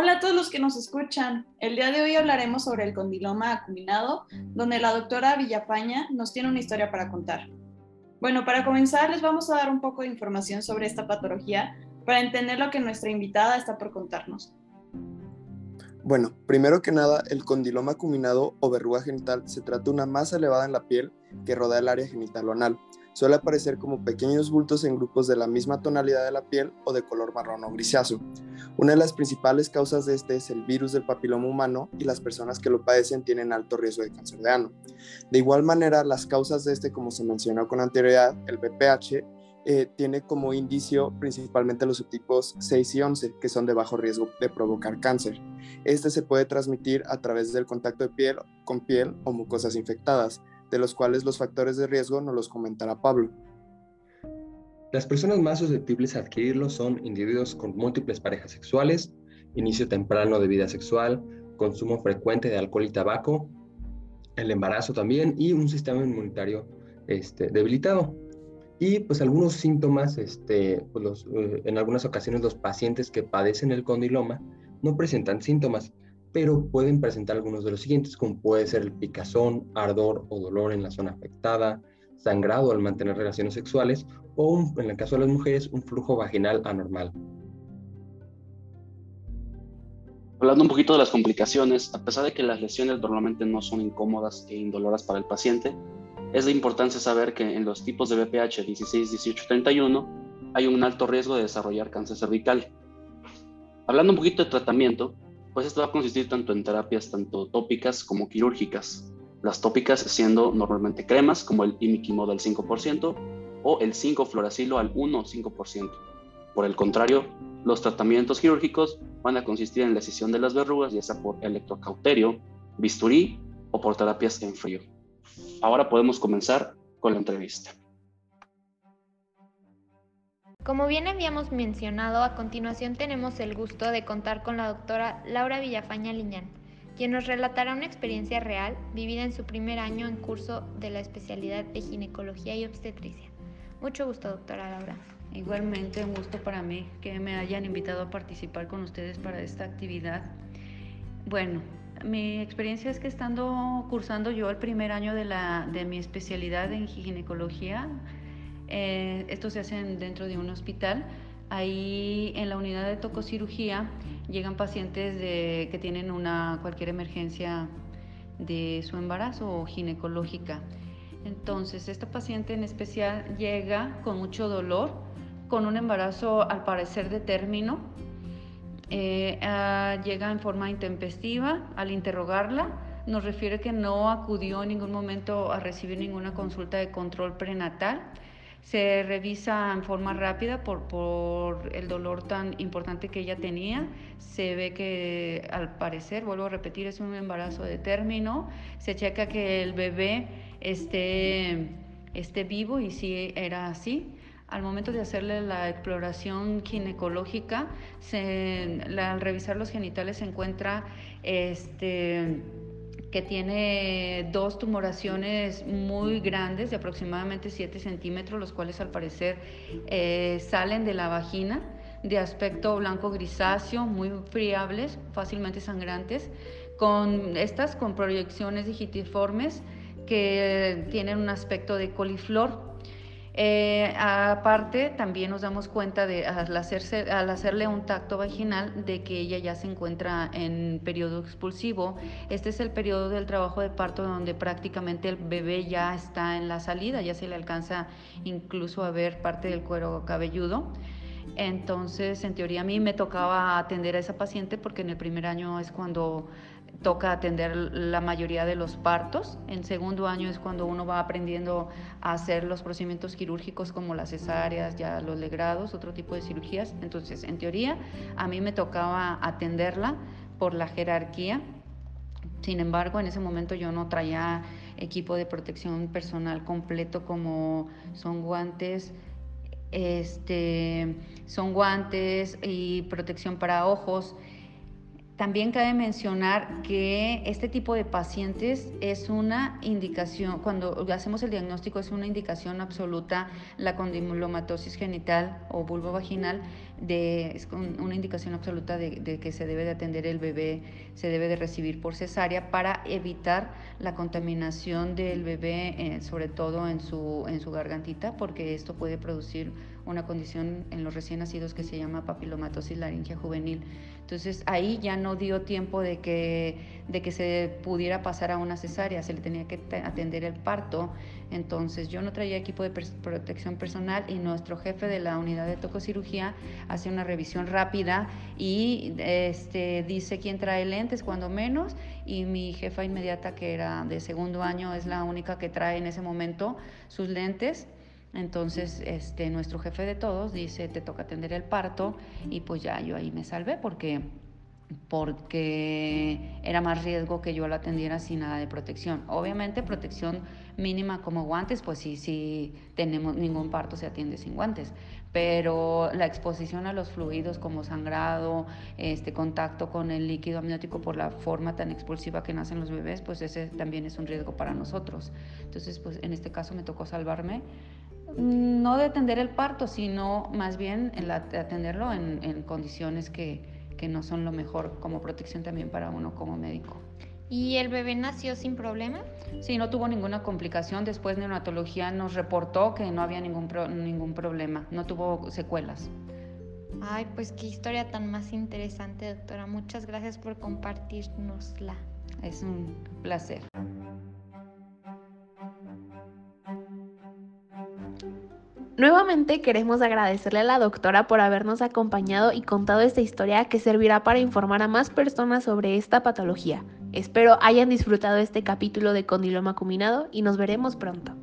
Hola a todos los que nos escuchan. El día de hoy hablaremos sobre el condiloma acuminado, donde la doctora Villapaña nos tiene una historia para contar. Bueno, para comenzar les vamos a dar un poco de información sobre esta patología para entender lo que nuestra invitada está por contarnos. Bueno, primero que nada, el condiloma acuminado o verruga genital se trata de una masa elevada en la piel que rodea el área genital o anal. Suele aparecer como pequeños bultos en grupos de la misma tonalidad de la piel o de color marrón o grisáceo. Una de las principales causas de este es el virus del papiloma humano y las personas que lo padecen tienen alto riesgo de cáncer de ano. De igual manera, las causas de este, como se mencionó con anterioridad, el BPH, eh, tiene como indicio principalmente los subtipos 6 y 11, que son de bajo riesgo de provocar cáncer. Este se puede transmitir a través del contacto de piel con piel o mucosas infectadas, de los cuales los factores de riesgo nos los comentará Pablo. Las personas más susceptibles a adquirirlo son individuos con múltiples parejas sexuales, inicio temprano de vida sexual, consumo frecuente de alcohol y tabaco, el embarazo también y un sistema inmunitario este, debilitado. Y pues algunos síntomas, este, pues, eh, en algunas ocasiones los pacientes que padecen el condiloma no presentan síntomas, pero pueden presentar algunos de los siguientes, como puede ser el picazón, ardor o dolor en la zona afectada, sangrado al mantener relaciones sexuales o, en el caso de las mujeres, un flujo vaginal anormal. Hablando un poquito de las complicaciones, a pesar de que las lesiones normalmente no son incómodas e indoloras para el paciente, es de importancia saber que en los tipos de BPH 16, 18, 31 hay un alto riesgo de desarrollar cáncer cervical. Hablando un poquito de tratamiento, pues esto va a consistir tanto en terapias tanto tópicas como quirúrgicas. Las tópicas siendo normalmente cremas como el imiquimod al 5% o el 5-fluoracilo al 1-5%. Por el contrario, los tratamientos quirúrgicos van a consistir en la excisión de las verrugas, ya sea por electrocauterio, bisturí o por terapias en frío. Ahora podemos comenzar con la entrevista. Como bien habíamos mencionado, a continuación tenemos el gusto de contar con la doctora Laura Villafaña Liñán, quien nos relatará una experiencia real vivida en su primer año en curso de la especialidad de ginecología y obstetricia. Mucho gusto, doctora Laura. Igualmente, un gusto para mí que me hayan invitado a participar con ustedes para esta actividad. Bueno, mi experiencia es que estando cursando yo el primer año de, la, de mi especialidad en ginecología, eh, esto se hace dentro de un hospital. Ahí en la unidad de tococirugía llegan pacientes que tienen una, cualquier emergencia de su embarazo o ginecológica. Entonces, esta paciente en especial llega con mucho dolor, con un embarazo al parecer de término. Eh, ah, llega en forma intempestiva. Al interrogarla, nos refiere que no acudió en ningún momento a recibir ninguna consulta de control prenatal se revisa en forma rápida por, por, el dolor tan importante que ella tenía. Se ve que al parecer, vuelvo a repetir, es un embarazo de término. Se checa que el bebé esté, esté vivo y sí era así. Al momento de hacerle la exploración ginecológica, al revisar los genitales se encuentra este, que tiene dos tumoraciones muy grandes de aproximadamente 7 centímetros, los cuales al parecer eh, salen de la vagina de aspecto blanco grisáceo, muy friables, fácilmente sangrantes, con estas con proyecciones digitiformes que tienen un aspecto de coliflor eh, aparte, también nos damos cuenta de al, hacerse, al hacerle un tacto vaginal de que ella ya se encuentra en periodo expulsivo. Este es el periodo del trabajo de parto donde prácticamente el bebé ya está en la salida, ya se le alcanza incluso a ver parte del cuero cabelludo. Entonces, en teoría a mí me tocaba atender a esa paciente porque en el primer año es cuando toca atender la mayoría de los partos. En segundo año es cuando uno va aprendiendo a hacer los procedimientos quirúrgicos como las cesáreas, ya los legrados, otro tipo de cirugías. Entonces, en teoría, a mí me tocaba atenderla por la jerarquía. Sin embargo, en ese momento yo no traía equipo de protección personal completo como son guantes, este, son guantes y protección para ojos también cabe mencionar que este tipo de pacientes es una indicación, cuando hacemos el diagnóstico es una indicación absoluta la condilomatosis genital o vulvo vaginal, de, es una indicación absoluta de, que se debe de atender el bebé, se debe de recibir por cesárea para evitar la contaminación del bebé, eh, sobre todo en su, en su gargantita, porque esto puede producir una condición en los recién nacidos que se llama papilomatosis laringia juvenil. Entonces ahí ya no dio tiempo de que, de que se pudiera pasar a una cesárea, se le tenía que atender el parto. Entonces yo no traía equipo de protección personal y nuestro jefe de la unidad de tococirugía hace una revisión rápida y este, dice quién trae lentes cuando menos y mi jefa inmediata que era de segundo año es la única que trae en ese momento sus lentes. Entonces, este, nuestro jefe de todos dice, te toca atender el parto y pues ya yo ahí me salvé porque, porque era más riesgo que yo lo atendiera sin nada de protección. Obviamente protección mínima como guantes, pues sí, sí tenemos ningún parto se atiende sin guantes, pero la exposición a los fluidos como sangrado, este contacto con el líquido amniótico por la forma tan expulsiva que nacen los bebés, pues ese también es un riesgo para nosotros. Entonces, pues en este caso me tocó salvarme no de atender el parto, sino más bien en atenderlo en, condiciones que, que, no son lo mejor como protección también para uno como médico. ¿Y el bebé nació sin problema? Sí, no tuvo ninguna complicación. Después neonatología nos reportó que no había ningún, ningún problema, no tuvo secuelas. Ay, pues qué historia tan más interesante, doctora. Muchas gracias por compartirnosla. Es un placer. Nuevamente queremos agradecerle a la doctora por habernos acompañado y contado esta historia que servirá para informar a más personas sobre esta patología. Espero hayan disfrutado este capítulo de Condiloma Acuminado y nos veremos pronto.